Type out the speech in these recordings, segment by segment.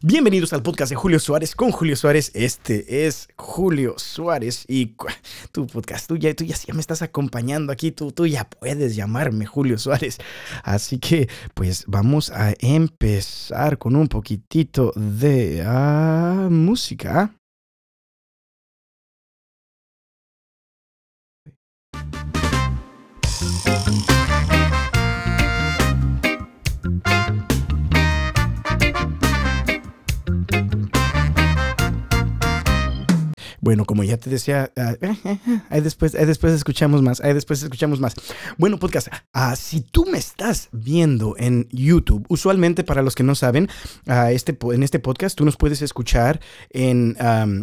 Bienvenidos al podcast de Julio Suárez con Julio Suárez. Este es Julio Suárez y tu podcast, tú ya, tú ya, me estás acompañando aquí, tú, tú ya puedes llamarme Julio Suárez. Así que pues vamos a empezar con un poquitito de ah, música. Bueno, como ya te decía, ah, eh, eh, ahí, después, después escuchamos más, ahí después escuchamos más. Bueno, podcast, uh, si tú me estás viendo en YouTube, usualmente para los que no saben, uh, este, en este podcast tú nos puedes escuchar en,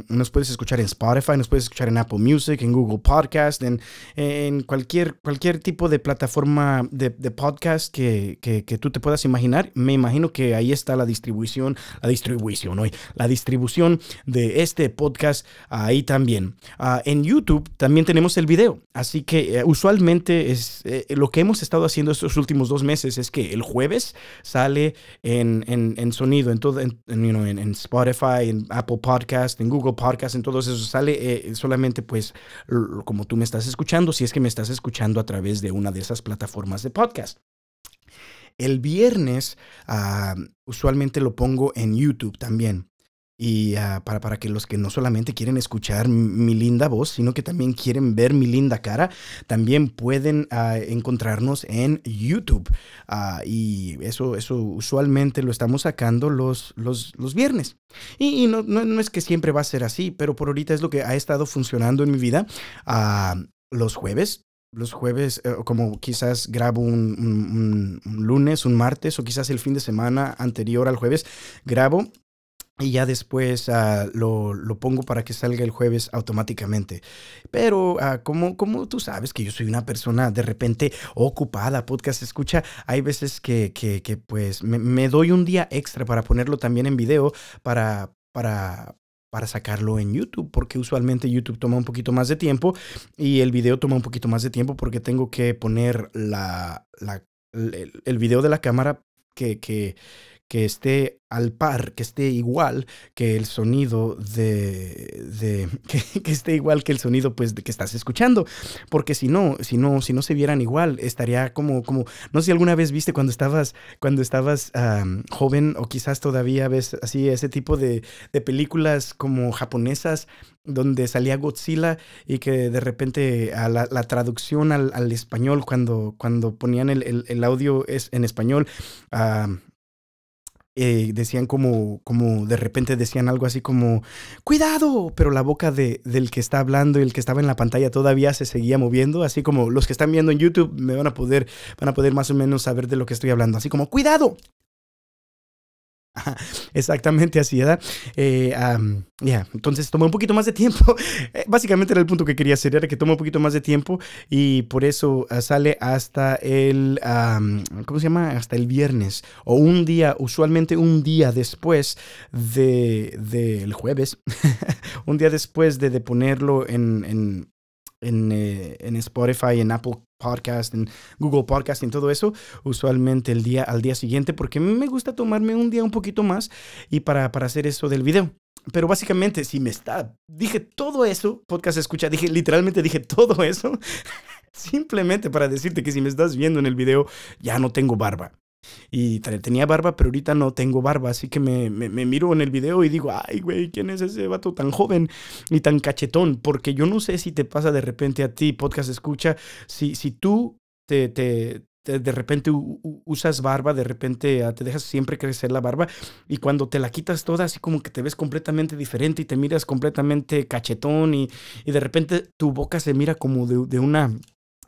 nos puedes escuchar en Spotify, nos puedes escuchar en Apple Music, en Google Podcast, en, en cualquier, cualquier tipo de plataforma de, de podcast que, que, que, tú te puedas imaginar. Me imagino que ahí está la distribución, la distribución hoy, la distribución de este podcast ahí también. Ah, en YouTube también tenemos el video, así que eh, usualmente es eh, lo que hemos estado haciendo estos últimos dos meses es que el jueves sale en, en, sonido, en, todo, en, en, Spotify, en Apple Podcast, en Google Podcast, en todo eso sale eh, solamente pues como tú me estás escuchando, si es que me estás escuchando a través de una de esas plataformas de podcast. El viernes ah, usualmente lo pongo en YouTube también. Y ah, para, para que los que no solamente quieren escuchar mi linda voz, sino que también quieren ver mi linda cara, también pueden ah, encontrarnos en YouTube. Ah, y eso, eso usualmente lo estamos sacando los, los, los viernes. Y, no, no, es que siempre va a ser así, pero por ahorita es lo que ha estado funcionando en mi vida. los jueves los jueves, eh, como quizás grabo un, un, lunes, un martes o quizás el fin de semana anterior al jueves, grabo y ya después ah, lo, lo, pongo para que salga el jueves automáticamente. Pero uh, como, como tú sabes que yo soy una persona de repente ocupada, podcast escucha, hay veces que, que, pues me, me, doy un día extra para ponerlo también en video, para, para, para sacarlo en YouTube, porque usualmente YouTube toma un poquito más de tiempo y el video toma un poquito más de tiempo porque tengo que poner la, la el, el video de la cámara que, que que esté al par, que esté igual que el sonido de, que, esté igual que el sonido pues de que estás escuchando, porque si no, si no, si no se vieran igual, estaría como, como, no sé si alguna vez viste cuando estabas, cuando estabas joven o quizás todavía ves así ese tipo de, de películas como japonesas donde salía Godzilla y que de repente a la, traducción al, al, español cuando, cuando ponían el, el, el audio es en español eh, decían como, como de repente decían algo así como, cuidado, pero la boca de, del que está hablando y el que estaba en la pantalla todavía se seguía moviendo, así como los que están viendo en YouTube me van a poder, van a poder más o menos saber de lo que estoy hablando, así como, cuidado, Exactamente así, ¿verdad? Eh, ya, entonces toma un poquito más de tiempo. Eh, básicamente era el punto que quería hacer, era que toma un poquito más de tiempo y por eso ah, sale hasta el, ¿cómo se llama? Hasta el viernes o un día, usualmente un día después del de, jueves, un día después de, de ponerlo en, en, eh, en Spotify, en Apple Podcast, en Google Podcast, en todo eso, usualmente el día al día siguiente, porque me gusta tomarme un día un poquito más y para, para hacer eso del video. Pero básicamente, si me está, dije todo eso, podcast escucha, dije, literalmente dije todo eso, simplemente para decirte que si me estás viendo en el video, ya no tengo barba. Y tenía barba, pero ahorita no tengo barba, así que me, me, miro en el video y digo, ay, güey, ¿quién es ese vato tan joven y tan cachetón? Porque yo no sé si te pasa de repente a ti, podcast escucha, si, si tú te, te, de repente usas barba, de repente ah, te dejas siempre crecer la barba y cuando te la quitas toda, así como que te ves completamente diferente y te miras completamente cachetón y, y de repente tu boca se mira como de, de una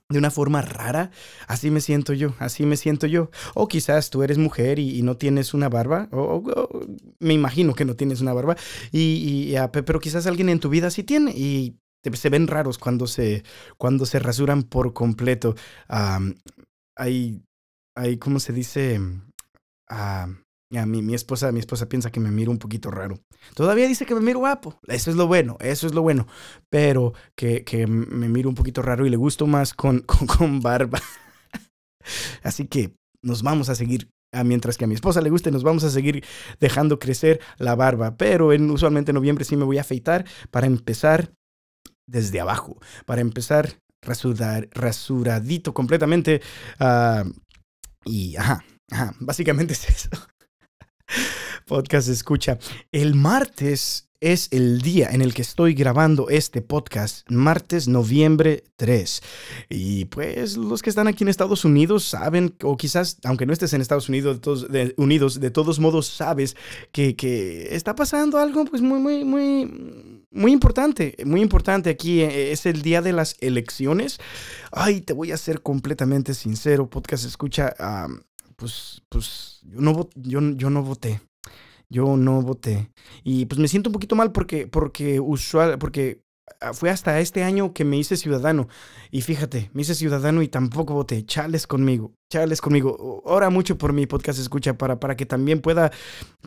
de una forma rara. Así me siento yo, así me siento yo. O quizás tú eres mujer y, no tienes una barba, o, me imagino que no tienes una barba, y, ah, pero quizás alguien en tu vida sí tiene y se ven raros cuando se, cuando se rasuran por completo. hay, hay, ¿cómo se dice? Ya, mi, mi, esposa, mi esposa piensa que me miro un poquito raro. Todavía dice que me miro guapo. Eso es lo bueno, eso es lo bueno. Pero que, que me miro un poquito raro y le gusto más con, con, barba. Así que nos vamos a seguir mientras que a mi esposa le guste, nos vamos a seguir dejando crecer la barba. Pero en, usualmente en noviembre sí me voy a afeitar para empezar desde abajo, para empezar rasurar, rasuradito completamente. Ah, y ajá, ajá, básicamente es eso. Podcast escucha. El martes es el día en el que estoy grabando este podcast, martes, noviembre 3. Y pues los que están aquí en Estados Unidos saben, o quizás, aunque no estés en Estados Unidos, de todos, modos sabes que, que, está pasando algo pues muy, muy, muy, muy importante, muy importante aquí. Eh, es el día de las elecciones. Ay, te voy a ser completamente sincero, podcast escucha, pues, pues yo no, yo, yo no voté yo no voté. Y pues me siento un poquito mal porque, porque usual, porque ah, fue hasta este año que me hice ciudadano. Y fíjate, me hice ciudadano y tampoco voté. Chales conmigo, chales conmigo. Ora mucho por mi podcast escucha para, para que también pueda,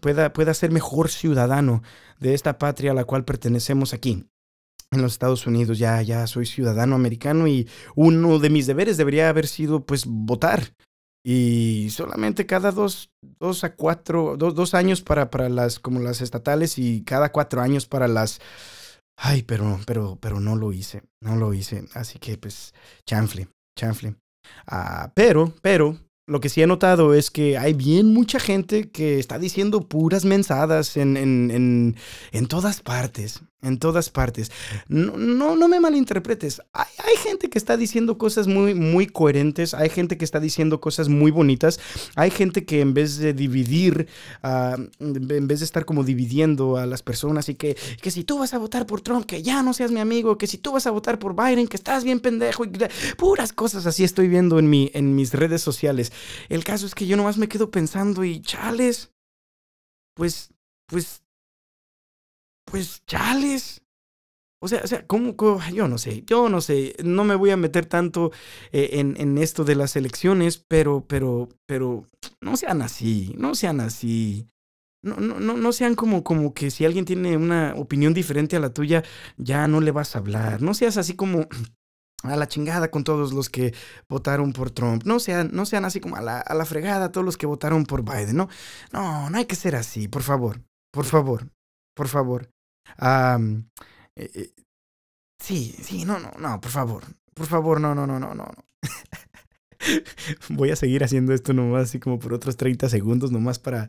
pueda, pueda ser mejor ciudadano de esta patria a la cual pertenecemos aquí en los Estados Unidos. Ya, ya soy ciudadano americano y uno de mis deberes debería haber sido pues votar. Y solamente cada dos, dos a cuatro, dos, dos años para, para las, como las estatales y cada cuatro años para las... Ay, pero, pero, pero no lo hice, no lo hice. Así que pues, chanfle, chanfle. Ah, pero, pero, lo que sí he notado es que hay bien mucha gente que está diciendo puras mensadas en, en, en, en todas partes en todas partes. No, no, no me malinterpretes. Hay, gente que está diciendo cosas muy, muy coherentes. Hay gente que está diciendo cosas muy bonitas. Hay gente que en vez de dividir, uh, en vez de estar como dividiendo a las personas y que, que si tú vas a votar por Trump, que ya no seas mi amigo, que si tú vas a votar por Biden, que estás bien pendejo. Puras cosas así estoy viendo en, mi, en mis redes sociales. El caso es que yo nomás me quedo pensando y chales. Pues, pues pues chales. O sea, o sea, ¿cómo, Yo no sé, yo no sé, no me voy a meter tanto eh, en, en, esto de las elecciones, pero, pero, pero, no sean así, no sean así. No, no, no, no sean como, como que si alguien tiene una opinión diferente a la tuya, ya no le vas a hablar. No seas así como a la chingada con todos los que votaron por Trump. No sean, no sean así como a la, a la fregada todos los que votaron por Biden. No, no, no hay que ser así, por favor, por favor, por favor. Um, sí, sí, no, no, no, por favor. Por favor, no, no, no, no, no. Voy a seguir haciendo esto nomás así como por otros 30 segundos, nomás para.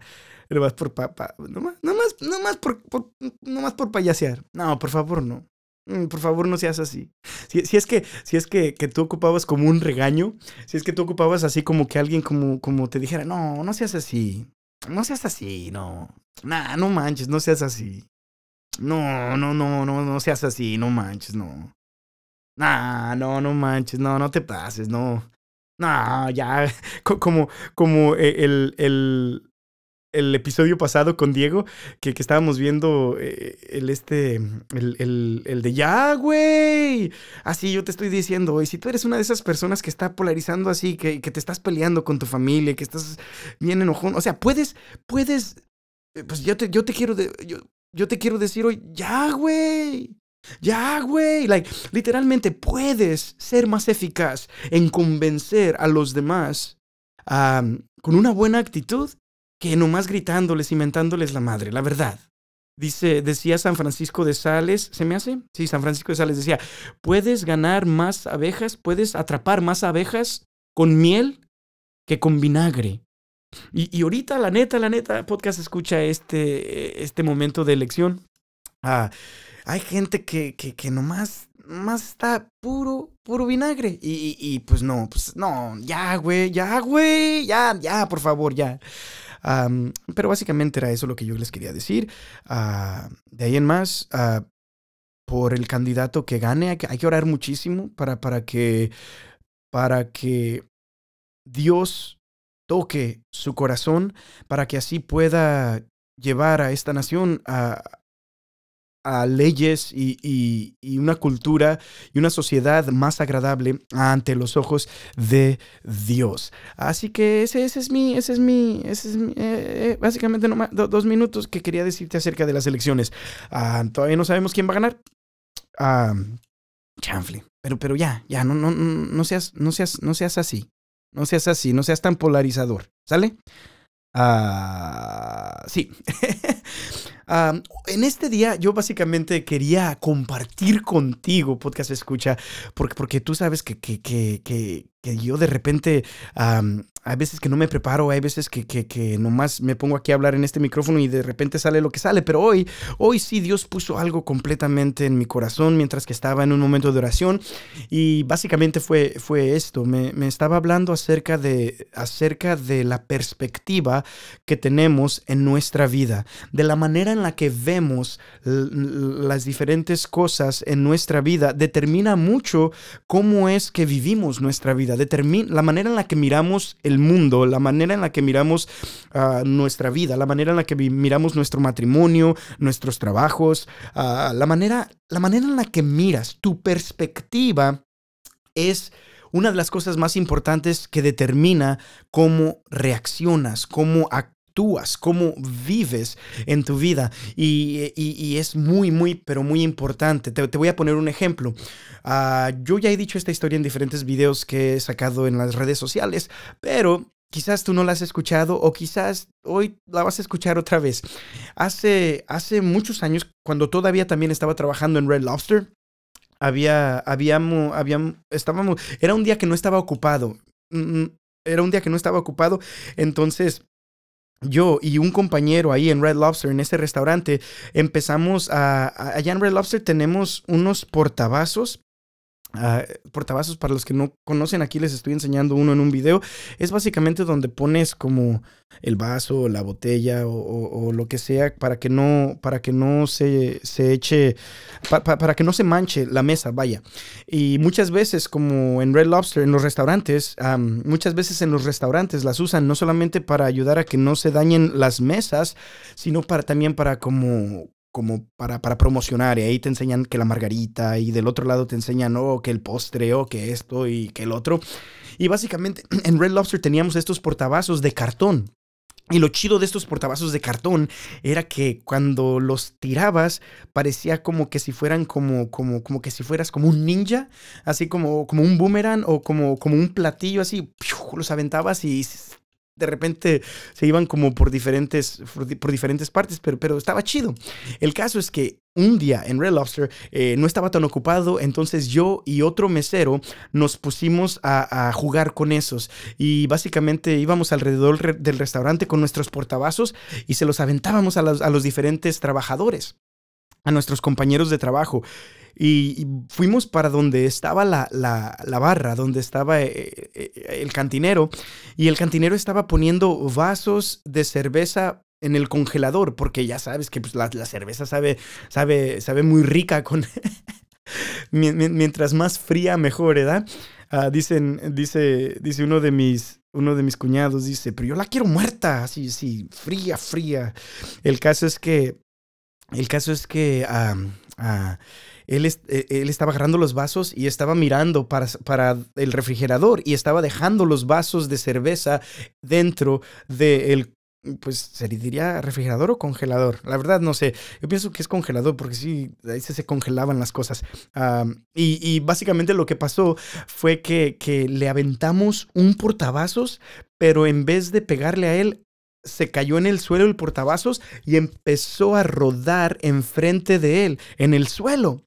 Nomás por pa, nomás, nomás, nomás por, por, nomás por payasear. No, por favor, no. Mm, por favor, no seas así. Si, si es que, si es que, que, tú ocupabas como un regaño, si es que tú ocupabas así como que alguien como, como te dijera, no, no seas así. No seas así, no. Nah, no manches, no seas así. No, no, no, no, no seas así, no manches, no. Nah, no, no manches, no, no te pases, no. No, ya, como, como e, el, el, el episodio pasado con Diego, que, que estábamos viendo eh, el este, el, el, el de ya, güey. Así yo te estoy diciendo, y si tú eres una de esas personas que está polarizando así, que, que te estás peleando con tu familia, que estás bien enojón, o sea, puedes, puedes, eh, pues yo te, yo te quiero, de, yo, yo te quiero decir hoy, ya, güey. Ya, güey. Like, literalmente puedes ser más eficaz en convencer a los demás con una buena actitud que nomás gritándoles y mentándoles la madre, la verdad. Dice, decía San Francisco de Sales, ¿se me hace? Sí, San Francisco de Sales decía, puedes ganar más abejas, puedes atrapar más abejas con miel que con vinagre. Y, y, ahorita, la neta, la neta, podcast escucha este, este momento de elección. Ah, hay gente que, que, nomás, nomás está puro, puro vinagre. Y, y, pues no, pues no, ya, güey, ya, güey, ya, ya, por favor, ya. Pero básicamente era eso lo que yo les quería decir. Uh, de ahí en más, uh, por el candidato que gane, hay que, hay que orar muchísimo para, para que, para que Dios toque su corazón para que así pueda llevar a esta nación a, a leyes y, y, y, una cultura y una sociedad más agradable ante los ojos de Dios. Así que ese, ese es mi, ese es mi, ese es eh, eh, básicamente nomás, dos minutos que quería decirte acerca de las elecciones. Ah, todavía no sabemos quién va a ganar. Ah, chanfle. Pero, pero ya, ya, no, no, no seas, no seas, no seas así. No seas así, no seas tan polarizador. ¿Sale? Ah, sí. en este día yo básicamente quería compartir contigo, podcast escucha, porque, porque tú sabes que, que, que, que yo de repente hay veces que no me preparo, hay veces que, nomás me pongo aquí a hablar en este micrófono y de repente sale lo que sale, pero hoy, hoy sí Dios puso algo completamente en mi corazón mientras que estaba en un momento de oración y básicamente fue, esto, me, estaba hablando acerca de, acerca de la perspectiva que tenemos en nuestra vida, de la manera en la que vemos las diferentes cosas en nuestra vida, determina mucho cómo es que vivimos nuestra vida determina la manera en la que miramos mundo, la manera en la que miramos ah, nuestra vida, la manera en la que miramos nuestro matrimonio, nuestros trabajos, ah, la, manera, la manera en la que miras, tu perspectiva es una de las cosas más importantes que determina cómo reaccionas, cómo actúas, cómo vives en tu vida. Y, es muy, muy, pero muy importante. Te, voy a poner un ejemplo. Ah, yo ya he dicho esta historia en diferentes videos que he sacado en las redes sociales, pero quizás tú no la has escuchado o quizás hoy la vas a escuchar otra vez. Hace, hace muchos años, cuando todavía también estaba trabajando en Red Lobster, había, habíamos, habíamos, estábamos, era un día que no estaba ocupado. Mm, mm, era un día que no estaba ocupado, entonces yo y un compañero ahí en Red Lobster, en ese restaurante, empezamos a, allá en Red Lobster tenemos unos portavasos Uh, portavasos, para los que no conocen, aquí les estoy enseñando uno en un video. Es básicamente donde pones como el vaso, la botella o, lo que sea para que no, para que no se, se eche, para que no se manche la mesa, vaya. Y muchas veces, como en Red Lobster, en los restaurantes, muchas veces en los restaurantes las usan no solamente para ayudar a que no se dañen las mesas, sino para también para como como para, para promocionar y ahí te enseñan que la margarita y del otro lado te enseñan, oh, que el postre, o oh, que esto y que el otro. Y básicamente en Red Lobster teníamos estos portavasos de cartón. Y lo chido de estos portavasos de cartón era que cuando los tirabas parecía como que si fueran como, como, como que si fueras como un ninja, así como, como un boomerang o como, como un platillo así, los aventabas y de repente se iban como por diferentes, por, diferentes partes, pero, pero estaba chido. El caso es que un día en Red Lobster eh, no estaba tan ocupado, entonces yo y otro mesero nos pusimos a, jugar con esos y básicamente íbamos alrededor del restaurante con nuestros portavasos y se los aventábamos a los, a los diferentes trabajadores, a nuestros compañeros de trabajo. Y, fuimos para donde estaba la, la, barra, donde estaba eh, eh, el cantinero. Y el cantinero estaba poniendo vasos de cerveza en el congelador, porque ya sabes que pues, la, cerveza sabe, sabe, sabe muy rica con... Mientras más fría, mejor, ¿verdad? Ah, dicen, dice, dice uno de mis, uno de mis cuñados, dice, pero yo la quiero muerta, así, sí, fría, fría. El caso es que, el caso es que ah, ah, él, e, él, estaba agarrando los vasos y estaba mirando para, el refrigerador y estaba dejando los vasos de cerveza dentro del pues se diría refrigerador o congelador. La verdad no sé. Yo pienso que es congelador porque sí, ahí se, congelaban las cosas. y, y, básicamente lo que pasó fue que, que le aventamos un portavasos, pero en vez de pegarle a él, se cayó en el suelo el portavasos y empezó a rodar enfrente de él, en el suelo.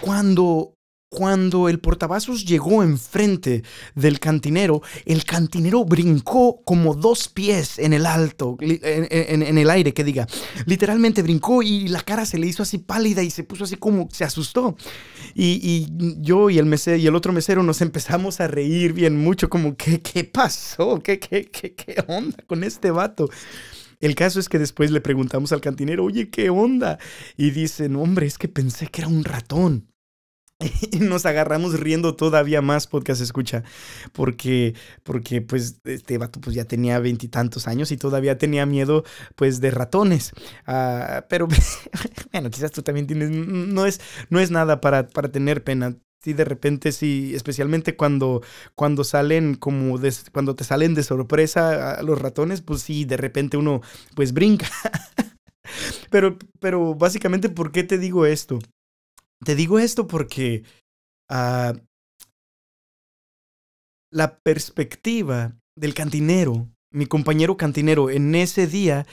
Cuando cuando el portavasos llegó enfrente del cantinero, el cantinero brincó como dos pies en el alto, en, el aire, que diga. Literalmente brincó y la cara se le hizo así pálida y se puso así como se asustó. Y, yo y el, mesero, y el otro mesero nos empezamos a reír bien mucho, como, ¿qué, qué pasó? ¿Qué, qué, qué, qué onda con este vato? El caso es que después le preguntamos al cantinero, oye, ¿qué onda? Y dicen, hombre, es que pensé que era un ratón. Y nos agarramos riendo todavía más, podcast escucha, porque, porque pues este vato pues ya tenía veintitantos años y todavía tenía miedo pues de ratones. Ah, pero bueno, quizás tú también tienes, no es, no es nada para, para tener pena. Sí, de repente sí, especialmente cuando, cuando salen como, cuando te salen de sorpresa los ratones, pues sí, de repente uno pues brinca. pero, pero básicamente, ¿por qué te digo esto? Te digo esto porque ah, la perspectiva del cantinero mi compañero cantinero en ese día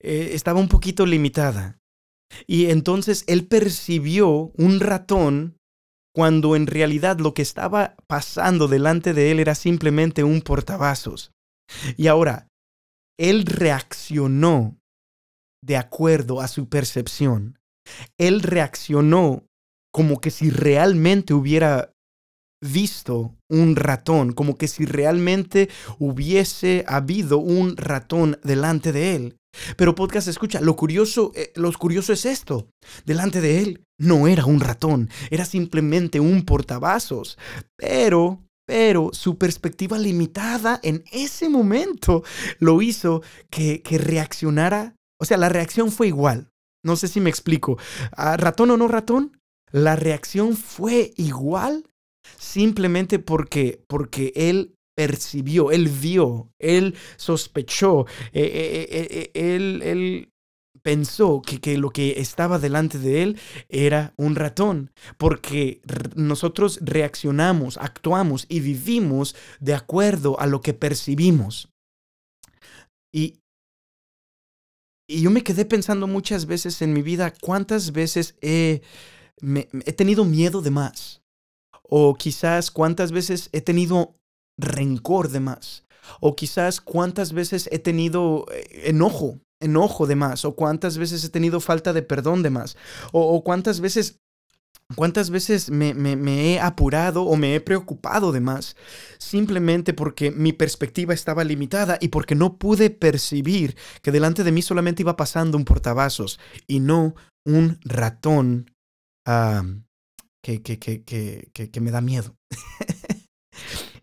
eh, estaba un poquito limitada. Y entonces él percibió un ratón cuando en realidad lo que estaba pasando delante de él era simplemente un portavasos. Y ahora, él reaccionó de acuerdo a su percepción. Él reaccionó como que si realmente hubiera visto un ratón, como que si realmente hubiese habido un ratón delante de él. Pero podcast escucha, lo curioso, eh, lo curioso es esto. Delante de él no era un ratón, era simplemente un portavasos. Pero, pero su perspectiva limitada en ese momento lo hizo que, que reaccionara. O sea, la reacción fue igual. No sé si me explico. Ah, ¿Ratón o no ratón? La reacción fue igual simplemente porque, porque él percibió, él vio, él sospechó, eh, eh, eh, él, él pensó que, que, lo que estaba delante de él era un ratón, porque nosotros reaccionamos, actuamos y vivimos de acuerdo a lo que percibimos. Y, y yo me quedé pensando muchas veces en mi vida cuántas veces he, he tenido miedo de más. O quizás cuántas veces he tenido rencor de más. O quizás cuántas veces he tenido eh, enojo, enojo de más. O cuántas veces he tenido falta de perdón de más. O, cuántas veces ¿Cuántas veces me, me, he apurado o me he preocupado de más? Simplemente porque mi perspectiva estaba limitada y porque no pude percibir que delante de mí solamente iba pasando un portavasos y no un ratón que, que, que, que, me da miedo.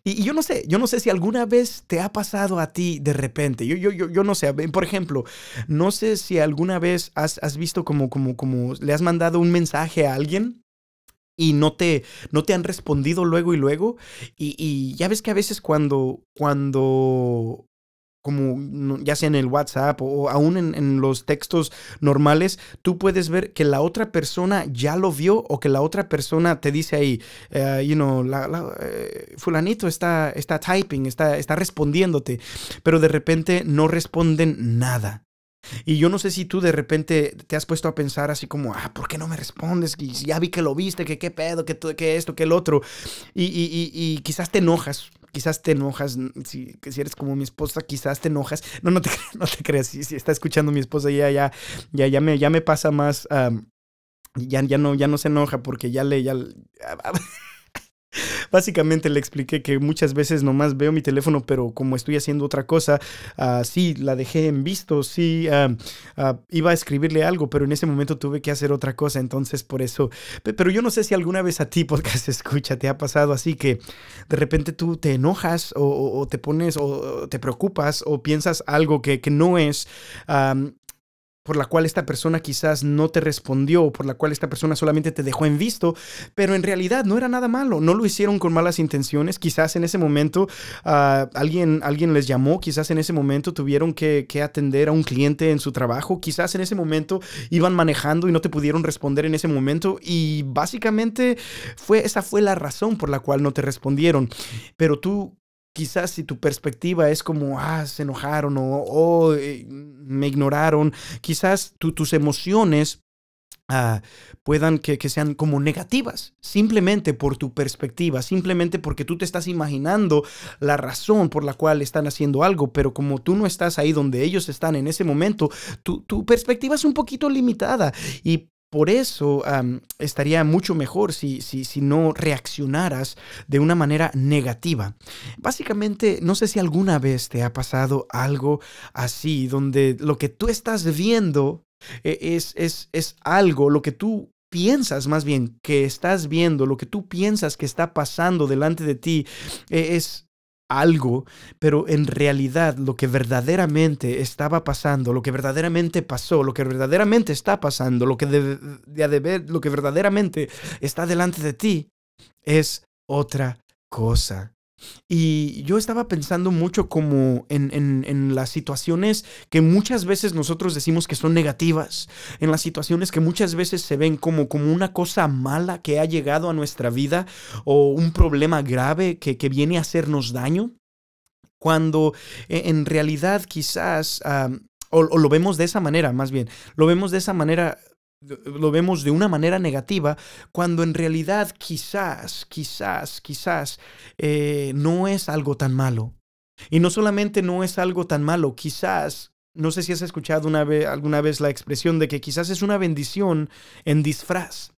Y, yo no sé, yo no sé si alguna vez te ha pasado a ti de repente. Yo, yo, yo, yo no sé. Por ejemplo, no sé si alguna vez has, has visto como, como, como le has mandado un mensaje a alguien y no te, no te han respondido luego y luego. Y, y, ya ves que a veces cuando, cuando como ya sea en el WhatsApp o aún en, los textos normales, tú puedes ver que la otra persona ya lo vio o que la otra persona te dice ahí, eh, you know, eh, fulanito está, está typing, está, está respondiéndote, pero de repente no responden nada. Y yo no sé si tú de repente te has puesto a pensar así como, ah, ¿por qué no me respondes? Ya vi que lo viste, que qué pedo, que, que esto, que el otro. Y, y, y quizás te enojas quizás te enojas, si, eres como mi esposa, quizás te enojas. No, no te, no te creas, si, si está escuchando mi esposa, ya, ya, ya, ya, me, ya me pasa más, ya, ya, no, ya no se enoja porque ya le, ya, Básicamente le expliqué que muchas veces nomás veo mi teléfono, pero como estoy haciendo otra cosa, uh, sí, la dejé en visto, sí, uh, iba a escribirle algo, pero en ese momento tuve que hacer otra cosa, entonces por eso. Pero yo no sé si alguna vez a ti, podcast escucha, te ha pasado así que de repente tú te enojas o, te pones o te preocupas o piensas algo que, que no es por la cual esta persona quizás no te respondió o por la cual esta persona solamente te dejó en visto, pero en realidad no era nada malo, no lo hicieron con malas intenciones, quizás en ese momento ah, alguien, alguien les llamó, quizás en ese momento tuvieron que, que, atender a un cliente en su trabajo, quizás en ese momento iban manejando y no te pudieron responder en ese momento y básicamente fue, esa fue la razón por la cual no te respondieron, pero tú quizás si tu perspectiva es como, ah, se enojaron o eh, me ignoraron, quizás tus emociones ah, puedan que, que, sean como negativas, simplemente por tu perspectiva, simplemente porque tú te estás imaginando la razón por la cual están haciendo algo, pero como tú no estás ahí donde ellos están en ese momento, tu, tu perspectiva es un poquito limitada y por eso estaría mucho mejor si, si, si, no reaccionaras de una manera negativa. Básicamente, no sé si alguna vez te ha pasado algo así, donde lo que tú estás viendo eh, es, es, es algo, lo que tú piensas más bien que estás viendo, lo que tú piensas que está pasando delante de ti, eh, es, algo, pero en realidad lo que verdaderamente estaba pasando, lo que verdaderamente pasó, lo que verdaderamente está pasando, lo que, de, lo que verdaderamente está delante de ti, es otra cosa. Y yo estaba pensando mucho como en, las situaciones que muchas veces nosotros decimos que son negativas, en las situaciones que muchas veces se ven como, como una cosa mala que ha llegado a nuestra vida o un problema grave que, que viene a hacernos daño Cuando e, en realidad quizás, o, lo vemos de esa manera, más bien, lo vemos de esa manera lo vemos de una manera negativa, cuando en realidad quizás, quizás, quizás eh, no es algo tan malo. Y no solamente no es algo tan malo, quizás, no sé si has escuchado una vez, alguna vez la expresión de que quizás es una bendición en disfraz.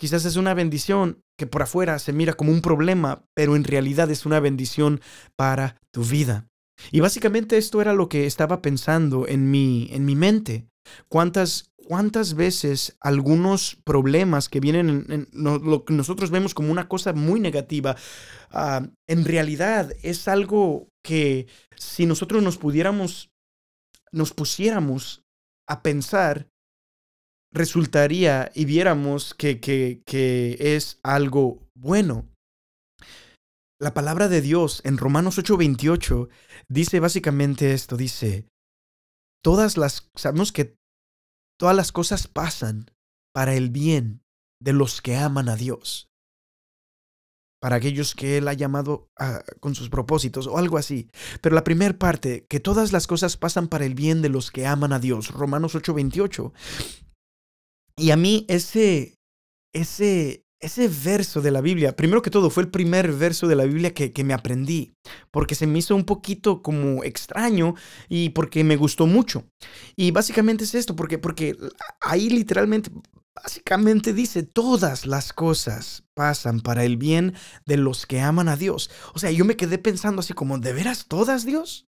Quizás es una bendición que por afuera se mira como un problema, pero en realidad es una bendición para tu vida. Y básicamente esto era lo que estaba pensando en mi, en mi mente. ¿Cuántas, ¿Cuántas veces algunos problemas que vienen en, lo que nosotros vemos como una cosa muy negativa, ah, en realidad es algo que si nosotros nos pudiéramos, nos pusiéramos a pensar, resultaría y viéramos que, que, que es algo bueno. La palabra de Dios en Romanos 8:28 dice básicamente esto, dice, todas las, sabemos que todas las cosas pasan para el bien de los que aman a Dios, para aquellos que Él ha llamado con sus propósitos o algo así. Pero la primera parte, que todas las cosas pasan para el bien de los que aman a Dios, Romanos 8:28. Y a mí ese, ese, ese verso de la Biblia, primero que todo, fue el primer verso de la Biblia que, me aprendí, porque se me hizo un poquito como extraño y porque me gustó mucho. Y básicamente es esto, porque, porque ahí literalmente, básicamente dice, todas las cosas pasan para el bien de los que aman a Dios. O sea, yo me quedé pensando así como, ¿de veras todas, Dios?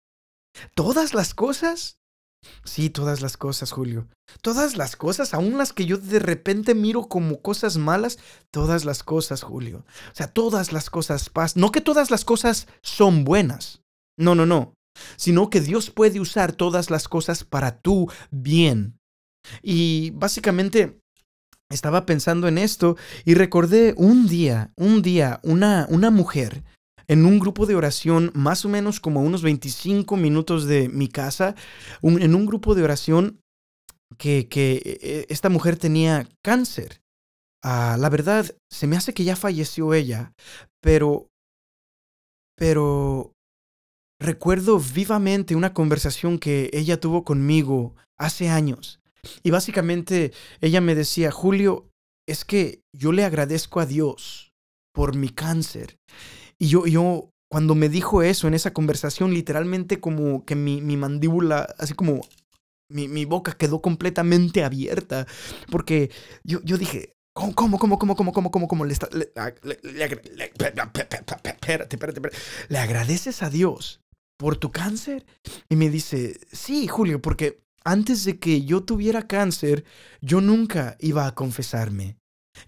¿Todas las cosas? Sí, todas las cosas, Julio. Todas las cosas, aún las que yo de repente miro como cosas malas, todas las cosas, Julio. O sea, todas las cosas pasan. No que todas las cosas son buenas. No, no, no. Sino que Dios puede usar todas las cosas para tu bien. Y básicamente estaba pensando en esto y recordé un día, un día, una, una mujer en un grupo de oración, más o menos como unos 25 minutos de mi casa, en un grupo de oración que, que eh, esta mujer tenía cáncer. Ah, la verdad, se me hace que ya falleció ella, pero, pero recuerdo vivamente una conversación que ella tuvo conmigo hace años. Y básicamente ella me decía, Julio, es que yo le agradezco a Dios por mi cáncer. Y yo, yo, cuando me dijo eso en esa conversación, literalmente como que mi, mi mandíbula, así como mi, mi, boca quedó completamente abierta, porque yo, yo dije, ¿cómo, cómo, cómo, cómo, cómo, cómo, cómo, cómo le, está, le, espérate, espérate, ¿le agradeces a Dios por tu cáncer? Y me dice, sí, Julio, porque antes de que yo tuviera cáncer, yo nunca iba a confesarme.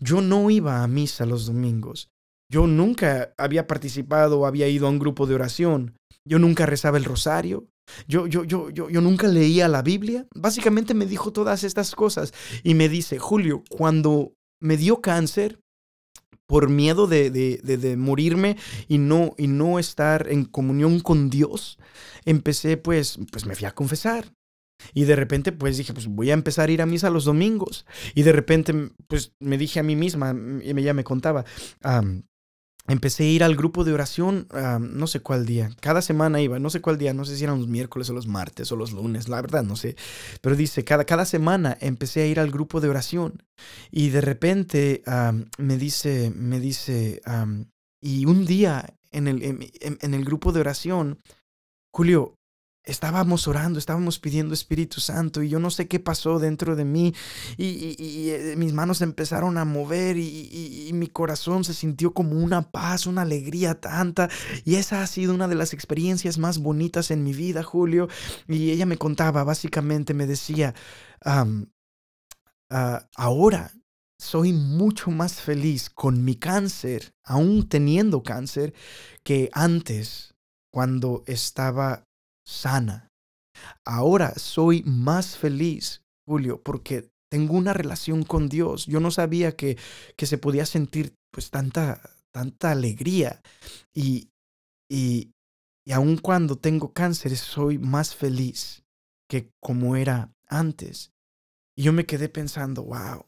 Yo no iba a misa los domingos. Yo nunca había participado había ido a un grupo de oración. Yo nunca rezaba el rosario. Yo, yo, yo, yo, yo nunca leía la Biblia. Básicamente me dijo todas estas cosas y me dice, Julio, cuando me dio cáncer, por miedo de, de, de, morirme y no, y no estar en comunión con Dios, empecé pues, pues me fui a confesar. Y de repente, pues dije, pues voy a empezar a ir a misa los domingos. Y de repente, pues me dije a mí misma, y ella me contaba, empecé a ir al grupo de oración, no sé cuál día, cada semana iba, no sé cuál día, no sé si eran los miércoles o los martes o los lunes, la verdad no sé, pero dice, cada, cada semana empecé a ir al grupo de oración y de repente me dice, me dice, y un día en el, en el grupo de oración, Julio, estábamos orando, estábamos pidiendo Espíritu Santo y yo no sé qué pasó dentro de mí y, eh, mis manos empezaron a mover y, mi corazón se sintió como una paz, una alegría tanta y esa ha sido una de las experiencias más bonitas en mi vida, Julio. Y ella me contaba, básicamente me decía, ah, ahora soy mucho más feliz con mi cáncer, aún teniendo cáncer, que antes cuando estaba sana. Ahora soy más feliz, Julio, porque tengo una relación con Dios. Yo no sabía que, que se podía sentir pues tanta, tanta alegría. Y, y, y aun cuando tengo cáncer, soy más feliz que como era antes. Y yo me quedé pensando, wow,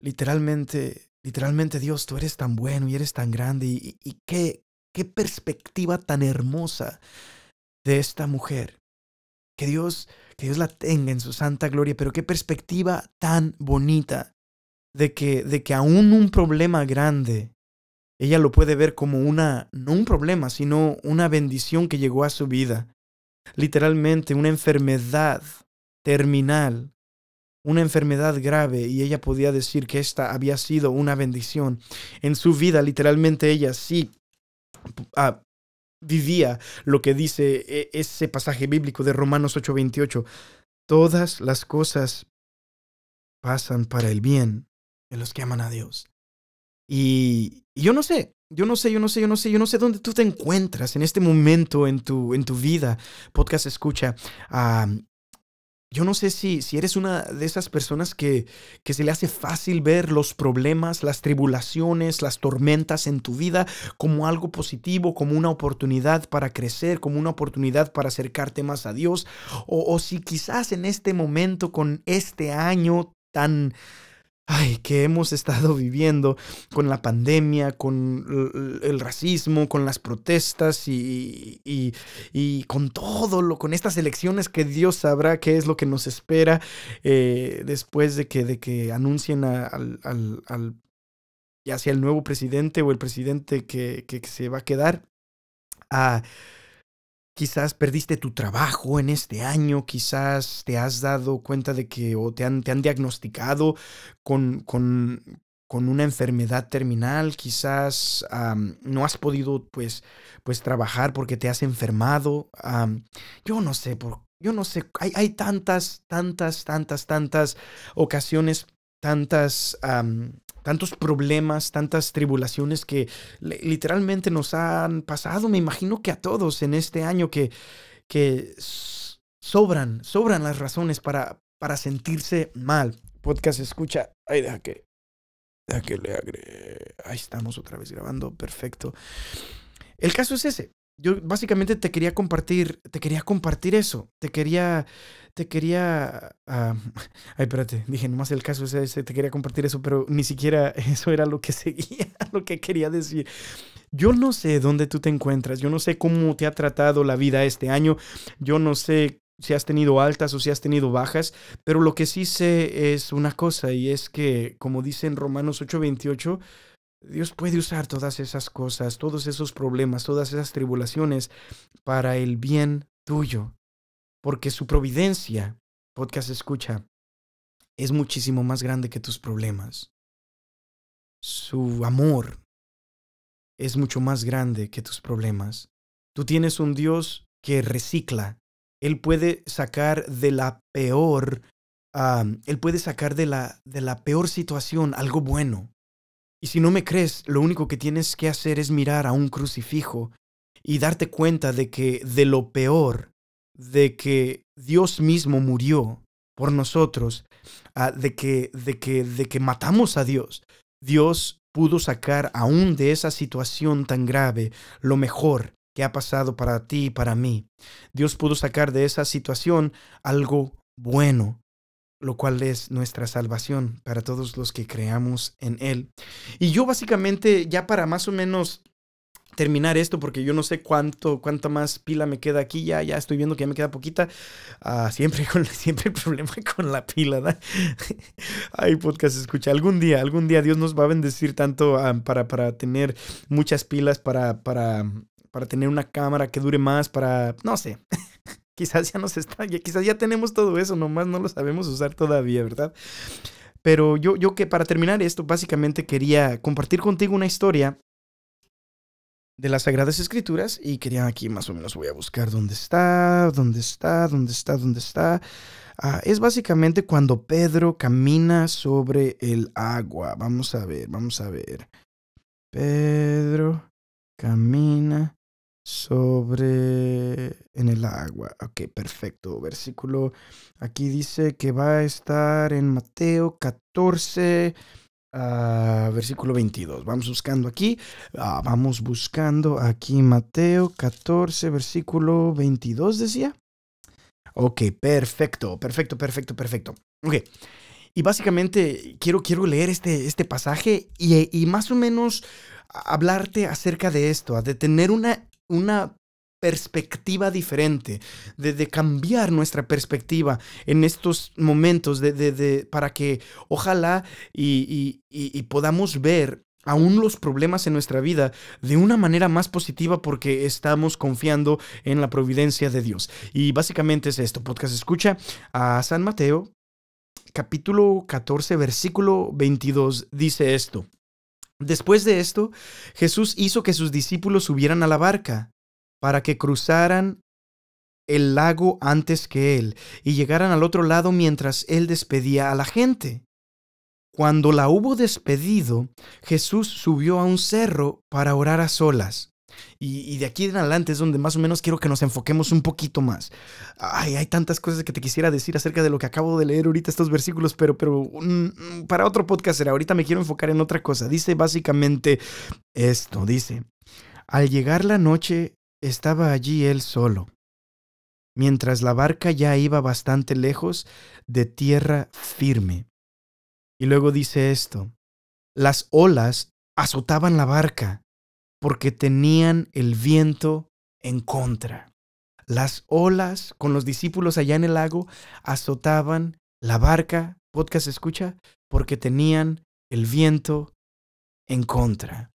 literalmente, literalmente Dios, tú eres tan bueno y eres tan grande y, y qué, qué perspectiva tan hermosa de esta mujer. Que Dios, que Dios la tenga en su santa gloria, pero qué perspectiva tan bonita de que, de que aún un problema grande, ella lo puede ver como una, no un problema, sino una bendición que llegó a su vida. Literalmente una enfermedad terminal, una enfermedad grave, y ella podía decir que esta había sido una bendición. En su vida, literalmente ella sí ah, vivía lo que dice e, ese pasaje bíblico de Romanos 8:28. Todas las cosas pasan para el bien de los que aman a Dios. Y, yo no sé, yo no sé, yo no sé, yo no sé, yo no sé dónde tú te encuentras en este momento en tu, en tu vida. Podcast escucha. Yo no sé si, si eres una de esas personas que, que se le hace fácil ver los problemas, las tribulaciones, las tormentas en tu vida como algo positivo, como una oportunidad para crecer, como una oportunidad para acercarte más a Dios. O, o si quizás en este momento, con este año tan ay, que hemos estado viviendo con la pandemia, con el racismo, con las protestas y, y, con todo lo, con estas elecciones que Dios sabrá qué es lo que nos espera eh, después de que, de que anuncien al, al, al, ya sea el nuevo presidente o el presidente que, que, se va a quedar. Ah, Quizás perdiste tu trabajo en este año, quizás te has dado cuenta de que o te han, te han diagnosticado con, con, con una enfermedad terminal, quizás no has podido pues, pues trabajar porque te has enfermado. yo no sé, por, yo no sé, hay, hay tantas, tantas, tantas, tantas ocasiones, tantas tantos problemas, tantas tribulaciones que literalmente nos han pasado, me imagino que a todos en este año que, que sobran, sobran las razones para, para sentirse mal. Podcast escucha, ay, deja que, deja que le agregue. Ahí estamos otra vez grabando, perfecto. El caso es ese yo básicamente te quería compartir, te quería compartir eso, te quería, te quería, ay, espérate, dije nomás el caso es ese, te quería compartir eso, pero ni siquiera eso era lo que seguía, lo que quería decir. Yo no sé dónde tú te encuentras, yo no sé cómo te ha tratado la vida este año, yo no sé si has tenido altas o si has tenido bajas, pero lo que sí sé es una cosa y es que, como dice en Romanos 8:28, Dios puede usar todas esas cosas, todos esos problemas, todas esas tribulaciones para el bien tuyo. Porque su providencia, podcast escucha, es muchísimo más grande que tus problemas. Su amor es mucho más grande que tus problemas. Tú tienes un Dios que recicla. Él puede sacar de la peor, él puede sacar de la, de la peor situación algo bueno. Y si no me crees, lo único que tienes que hacer es mirar a un crucifijo y darte cuenta de que de lo peor, de que Dios mismo murió por nosotros, ah, de, que, de, que, de que matamos a Dios, Dios pudo sacar aún de esa situación tan grave lo mejor que ha pasado para ti y para mí. Dios pudo sacar de esa situación algo bueno, lo cual es nuestra salvación para todos los que creamos en Él. Y yo básicamente, ya para más o menos terminar esto, porque yo no sé cuánto, cuánta más pila me queda aquí, ya, ya estoy viendo que ya me queda poquita. Ah, siempre, con, siempre el problema con la pila, ¿verdad? Ay, podcast, escucha, algún día, algún día Dios nos va a bendecir tanto ah, para, para tener muchas pilas, para, para, para tener una cámara que dure más, para, no sé. Quizás ya nos está, quizás ya tenemos todo eso, nomás no lo sabemos usar todavía, ¿verdad? Pero yo, yo que para terminar esto, básicamente quería compartir contigo una historia de las Sagradas Escrituras y quería aquí más o menos voy a buscar dónde está, dónde está, dónde está, dónde está. Ah, es básicamente cuando Pedro camina sobre el agua. Vamos a ver, vamos a ver. Pedro camina sobre en el agua. Ok, perfecto. Versículo aquí dice que va a estar en Mateo 14, ah, versículo 22. Vamos buscando aquí. Ah, vamos buscando aquí Mateo 14, versículo 22, decía. Ok, perfecto, perfecto, perfecto, perfecto. Ok. Y básicamente quiero, quiero leer este, este pasaje y, y más o menos hablarte acerca de esto, de tener una, una perspectiva diferente, de, cambiar nuestra perspectiva en estos momentos, de, de para que ojalá y, y, podamos ver aún los problemas en nuestra vida de una manera más positiva porque estamos confiando en la providencia de Dios. Y básicamente es esto, podcast escucha a San Mateo, capítulo 14, versículo 22, dice esto. Después de esto, Jesús hizo que sus discípulos subieran a la barca para que cruzaran el lago antes que él y llegaran al otro lado mientras él despedía a la gente. Cuando la hubo despedido, Jesús subió a un cerro para orar a solas. Y, de aquí en adelante es donde más o menos quiero que nos enfoquemos un poquito más. Ay, hay tantas cosas que te quisiera decir acerca de lo que acabo de leer ahorita estos versículos, pero, pero mm, para otro podcast será. Ahorita me quiero enfocar en otra cosa. Dice básicamente esto, dice, al llegar la noche estaba allí él solo, mientras la barca ya iba bastante lejos de tierra firme. Y luego dice esto, las olas azotaban la barca porque tenían el viento en contra. Las olas con los discípulos allá en el lago azotaban la barca, podcast escucha, porque tenían el viento en contra.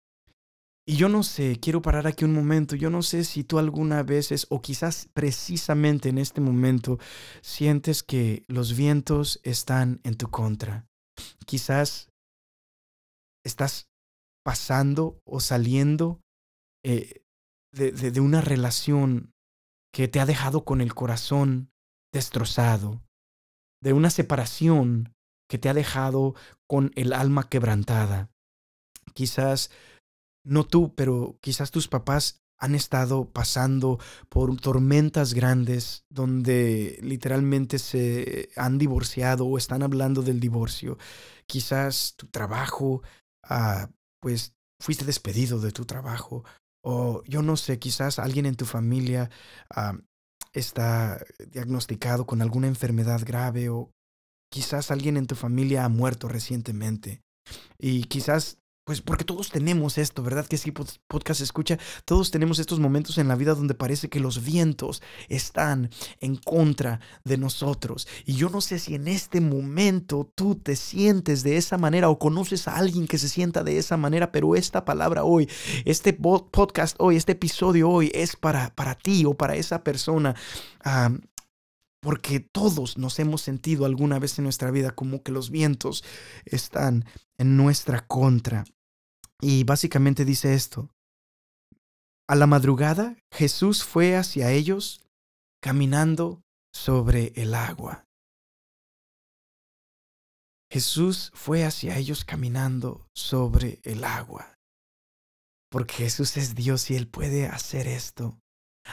Y yo no sé, quiero parar aquí un momento, yo no sé si tú alguna vez, o quizás precisamente en este momento, sientes que los vientos están en tu contra. Quizás estás pasando o saliendo eh, de, una relación que te ha dejado con el corazón destrozado, de una separación que te ha dejado con el alma quebrantada. Quizás no tú, pero quizás tus papás han estado pasando por tormentas grandes donde literalmente se han divorciado o están hablando del divorcio. Quizás tu trabajo, ah, pues fuiste despedido de tu trabajo. O yo no sé, quizás alguien en tu familia está diagnosticado con alguna enfermedad grave o quizás alguien en tu familia ha muerto recientemente. Y quizás pues porque todos tenemos esto, ¿verdad? Que si podcast escucha, todos tenemos estos momentos en la vida donde parece que los vientos están en contra de nosotros. Y yo no sé si en este momento tú te sientes de esa manera o conoces a alguien que se sienta de esa manera, pero esta palabra hoy, este podcast hoy, este episodio hoy es para, para ti o para esa persona. porque todos nos hemos sentido alguna vez en nuestra vida como que los vientos están en nuestra contra. Y básicamente dice esto. A la madrugada Jesús fue hacia ellos caminando sobre el agua. Jesús fue hacia ellos caminando sobre el agua. Porque Jesús es Dios y Él puede hacer esto.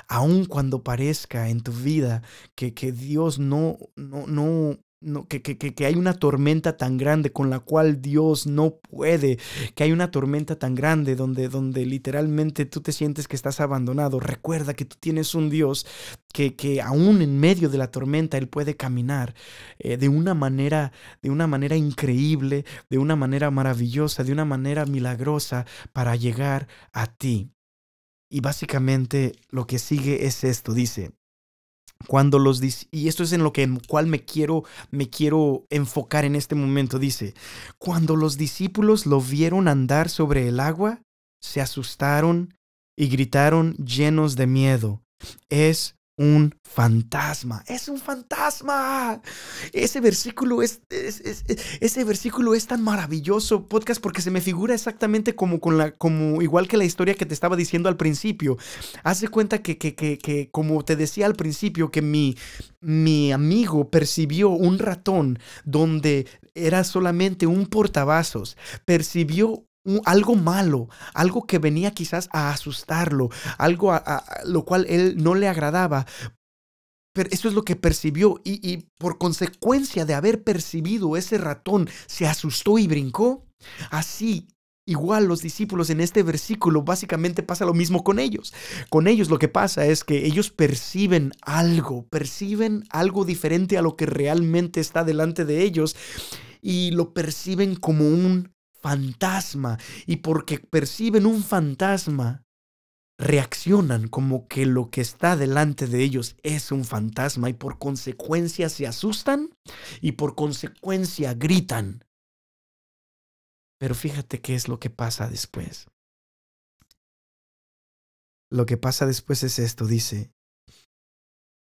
Aun cuando parezca en tu vida que, que Dios no, no, no, no, que, que, que, hay una tormenta tan grande con la cual Dios no puede, que hay una tormenta tan grande donde, donde literalmente tú te sientes que estás abandonado. Recuerda que tú tienes un Dios que, que aún en medio de la tormenta Él puede caminar eh, de, una manera, de una manera increíble, de una manera maravillosa, de una manera milagrosa para llegar a ti. Y básicamente lo que sigue es esto, dice, cuando los y esto es en lo que en cual me quiero me quiero enfocar en este momento dice cuando los discípulos lo vieron andar sobre el agua se asustaron y gritaron llenos de miedo. Es un fantasma. Es un fantasma. Ese versículo es, ese versículo es tan maravilloso, podcast, porque se me figura exactamente como con la, como igual que la historia que te estaba diciendo al principio. Haz cuenta que, que, que, que, como te decía al principio, que mi, mi amigo percibió un ratón donde era solamente un portavasos. Percibió algo malo, algo que venía quizás a asustarlo, algo a, lo cual él no le agradaba. Pero eso es lo que percibió y, y por consecuencia de haber percibido ese ratón, se asustó y brincó. Así Igual los discípulos en este versículo básicamente pasa lo mismo con ellos. Con ellos lo que pasa es que ellos perciben algo, perciben algo diferente a lo que realmente está delante de ellos y lo perciben como un fantasma. Y porque perciben un fantasma, reaccionan como que lo que está delante de ellos es un fantasma y por consecuencia se asustan y por consecuencia gritan. Pero fíjate qué es lo que pasa después. Lo que pasa después es esto, dice,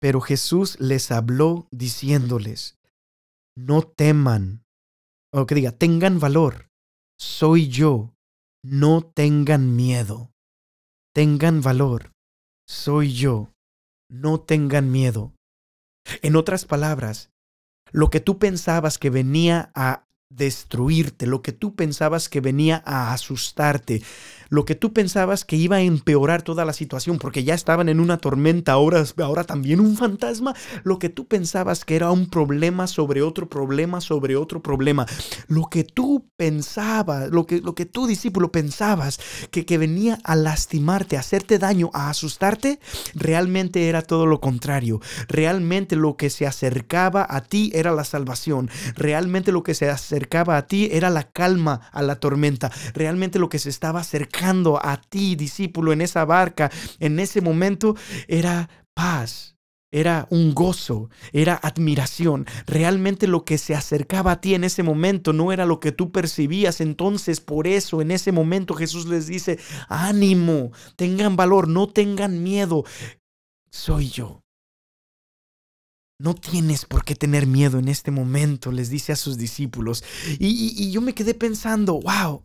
pero Jesús les habló diciéndoles, no teman, o que diga, tengan valor, soy yo, no tengan miedo, tengan valor, soy yo, no tengan miedo. En otras palabras, lo que tú pensabas que venía a destruirte, lo que tú pensabas que venía a asustarte, lo que tú pensabas que iba a empeorar toda la situación porque ya estaban en una tormenta, ahora, ahora también un fantasma, lo que tú pensabas que era un problema sobre otro problema sobre otro problema, lo que tú pensabas, lo que, lo que tú discípulo pensabas que, que venía a lastimarte, a hacerte daño, a asustarte, realmente era todo lo contrario. Realmente lo que se acercaba a ti era la salvación. Realmente lo que se acercaba a ti era la calma a la tormenta. Realmente lo que se estaba acercando a ti, discípulo, en esa barca, en ese momento, era paz. Era un gozo, era admiración. Realmente lo que se acercaba a ti en ese momento no era lo que tú percibías. Entonces, por eso en ese momento Jesús les dice, ánimo, tengan valor, no tengan miedo. Soy yo. No tienes por qué tener miedo en este momento, les dice a sus discípulos. Y, yo me quedé pensando, wow,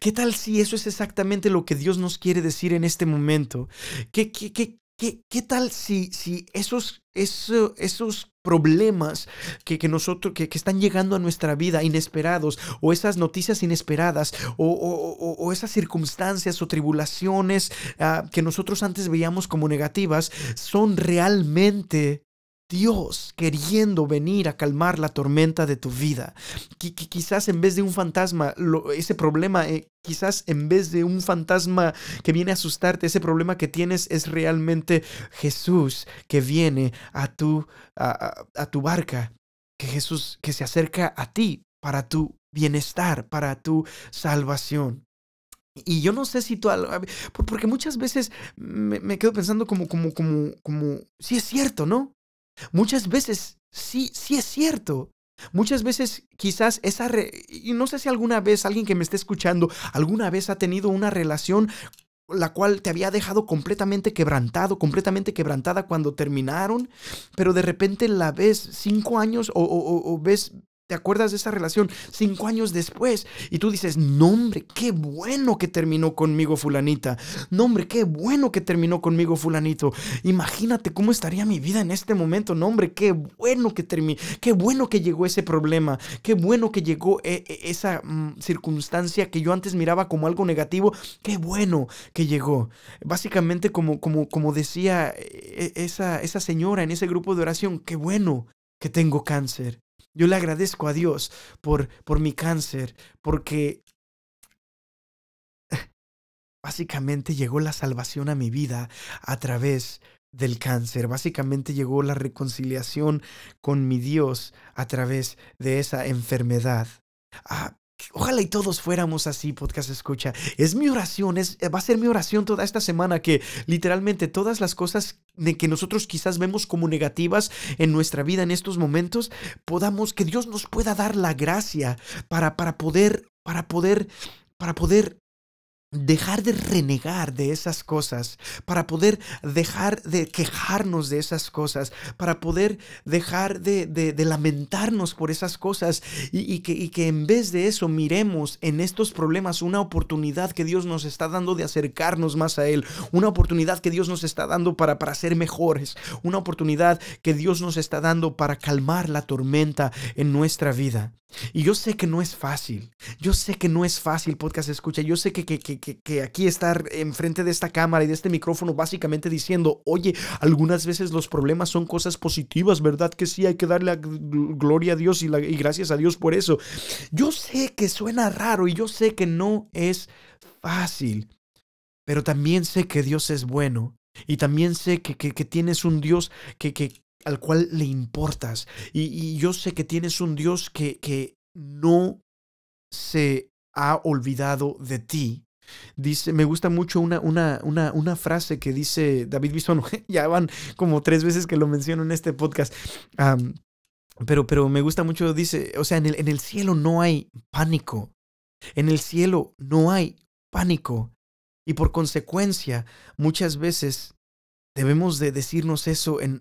¿Qué tal si eso es exactamente lo que Dios nos quiere decir en este momento? ¿Qué, qué, qué, qué, qué tal si, si esos, esos, esos problemas que, que nosotros que, que, están llegando a nuestra vida inesperados o esas noticias inesperadas o, o, o esas circunstancias o tribulaciones uh, que nosotros antes veíamos como negativas son realmente Dios queriendo venir a calmar la tormenta de tu vida. quizás en vez de un fantasma, ese problema, eh, quizás en vez de un fantasma que viene a asustarte, ese problema que tienes es realmente Jesús que viene a tu, a, tu barca, que Jesús que se acerca a ti para tu bienestar, para tu salvación. Y yo no sé si tú, porque muchas veces me, me quedo pensando como, como, como, como, sí es cierto, ¿no? Muchas veces sí, sí es cierto. Muchas veces quizás esa... y no sé si alguna vez alguien que me esté escuchando alguna vez ha tenido una relación la cual te había dejado completamente quebrantado, completamente quebrantada cuando terminaron, pero de repente la ves cinco años o, o, o ves ¿Te acuerdas de esa relación cinco años después? Y tú dices, no hombre, qué bueno que terminó conmigo fulanita. No hombre, qué bueno que terminó conmigo fulanito. Imagínate cómo estaría mi vida en este momento. No hombre, qué bueno que terminó. Qué bueno que llegó ese problema. Qué bueno que llegó e e esa mm, circunstancia que yo antes miraba como algo negativo. Qué bueno que llegó. Básicamente como, como, como decía e, esa, esa señora en ese grupo de oración, qué bueno que tengo cáncer. Yo le agradezco a Dios por, por mi cáncer, porque básicamente llegó la salvación a mi vida a través del cáncer. Básicamente llegó la reconciliación con mi Dios a través de esa enfermedad. Ah, Ojalá y todos fuéramos así, podcast escucha. Es mi oración, es, va a ser mi oración toda esta semana que literalmente todas las cosas de que nosotros quizás vemos como negativas en nuestra vida en estos momentos, podamos, que Dios nos pueda dar la gracia para, para poder, para poder, para poder dejar de renegar de esas cosas, para poder dejar de quejarnos de esas cosas, para poder dejar de, de, lamentarnos por esas cosas y, que, y, que, en vez de eso miremos en estos problemas una oportunidad que Dios nos está dando de acercarnos más a Él, una oportunidad que Dios nos está dando para, para ser mejores, una oportunidad que Dios nos está dando para calmar la tormenta en nuestra vida. Y yo sé que no es fácil, yo sé que no es fácil, podcast escucha, yo sé que, que, que, que, aquí estar enfrente de esta cámara y de este micrófono básicamente diciendo, oye, algunas veces los problemas son cosas positivas, ¿verdad? Que sí, hay que darle gloria a Dios y, y gracias a Dios por eso. Yo sé que suena raro y yo sé que no es fácil, pero también sé que Dios es bueno. Y también sé que, que, que tienes un Dios que, que, al cual le importas. Y, yo sé que tienes un Dios que, que no se ha olvidado de ti. Dice, me gusta mucho una, una, una, una frase que dice David Bisono, ya van como tres veces que lo menciono en este podcast, pero, pero me gusta mucho, dice, o sea, en el, en el cielo no hay pánico, en el cielo no hay pánico, y por consecuencia, muchas veces debemos de decirnos eso en,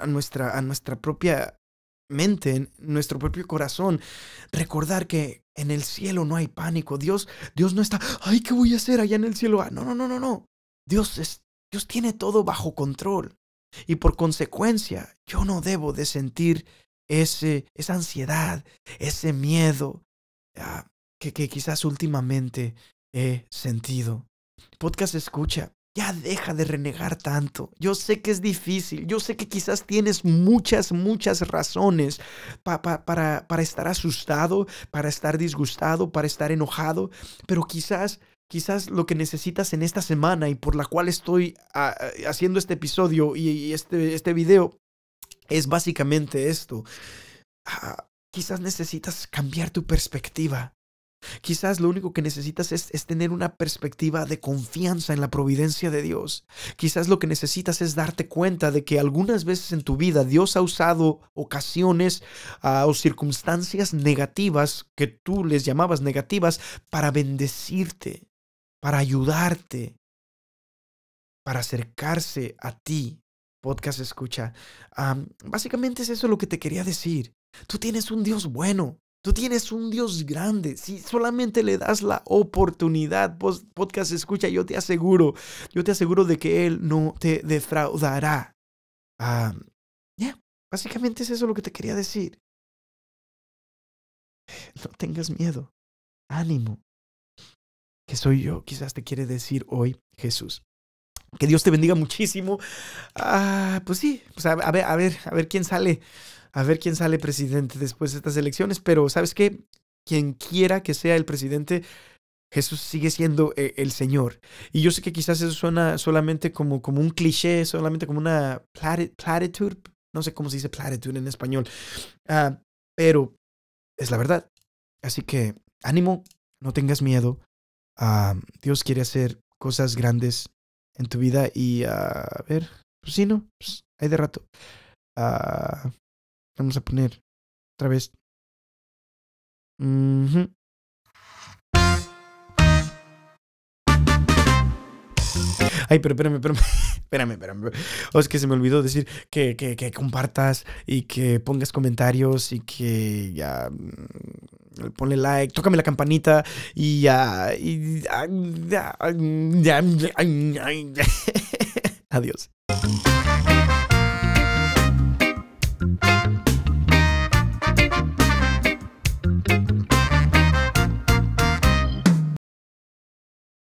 a, nuestra, a nuestra propia mente, en nuestro propio corazón, recordar que en el cielo no hay pánico. Dios, Dios no está, ay, ¿qué voy a hacer allá en el cielo? Ah, no, no, no, no, no. Dios es, Dios tiene todo bajo control. Y por consecuencia, yo no debo de sentir ese, esa ansiedad, ese miedo ah, que, que quizás últimamente he sentido. Podcast escucha, ya deja de renegar tanto. Yo sé que es difícil, yo sé que quizás tienes muchas, muchas razones para, para estar asustado, para estar disgustado, para estar enojado, pero quizás quizás lo que necesitas en esta semana y por la cual estoy ah, ah, haciendo este episodio y, este, este video es básicamente esto. Ah, quizás necesitas cambiar tu perspectiva. Quizás lo único que necesitas es, tener una perspectiva de confianza en la providencia de Dios. Quizás lo que necesitas es darte cuenta de que algunas veces en tu vida Dios ha usado ocasiones ah, o circunstancias negativas que tú les llamabas negativas para bendecirte, para ayudarte, para acercarse a ti. Podcast escucha. básicamente es eso lo que te quería decir. Tú tienes un Dios bueno. Tú tienes un Dios grande. Si solamente le das la oportunidad, podcast escucha, yo te aseguro, yo te aseguro de que Él no te defraudará. Ah, ya, básicamente es eso lo que te quería decir. No tengas miedo. Ánimo. Que soy yo, quizás te quiere decir hoy Jesús. Que Dios te bendiga muchísimo. Ah, pues sí, pues a, ver, a ver, a ver quién sale a ver quién sale presidente después de estas elecciones, pero ¿sabes qué? Quien quiera que sea el presidente, Jesús sigue siendo eh, el Señor. Y yo sé que quizás eso suena solamente como, como un cliché, solamente como una platitude, no sé cómo se dice platitude en español, ah, pero es la verdad. Así que ánimo, no tengas miedo. Ah, Dios quiere hacer cosas grandes en tu vida y ah, a ver, pues sí, ¿no? Pues, hay de rato. Vamos a poner otra vez. Ay, pero espérame, espérame, espérame, espérame. O es que se me olvidó decir que, que, compartas y que pongas comentarios y que ya mm, ponle like, tócame la campanita y ya Adiós.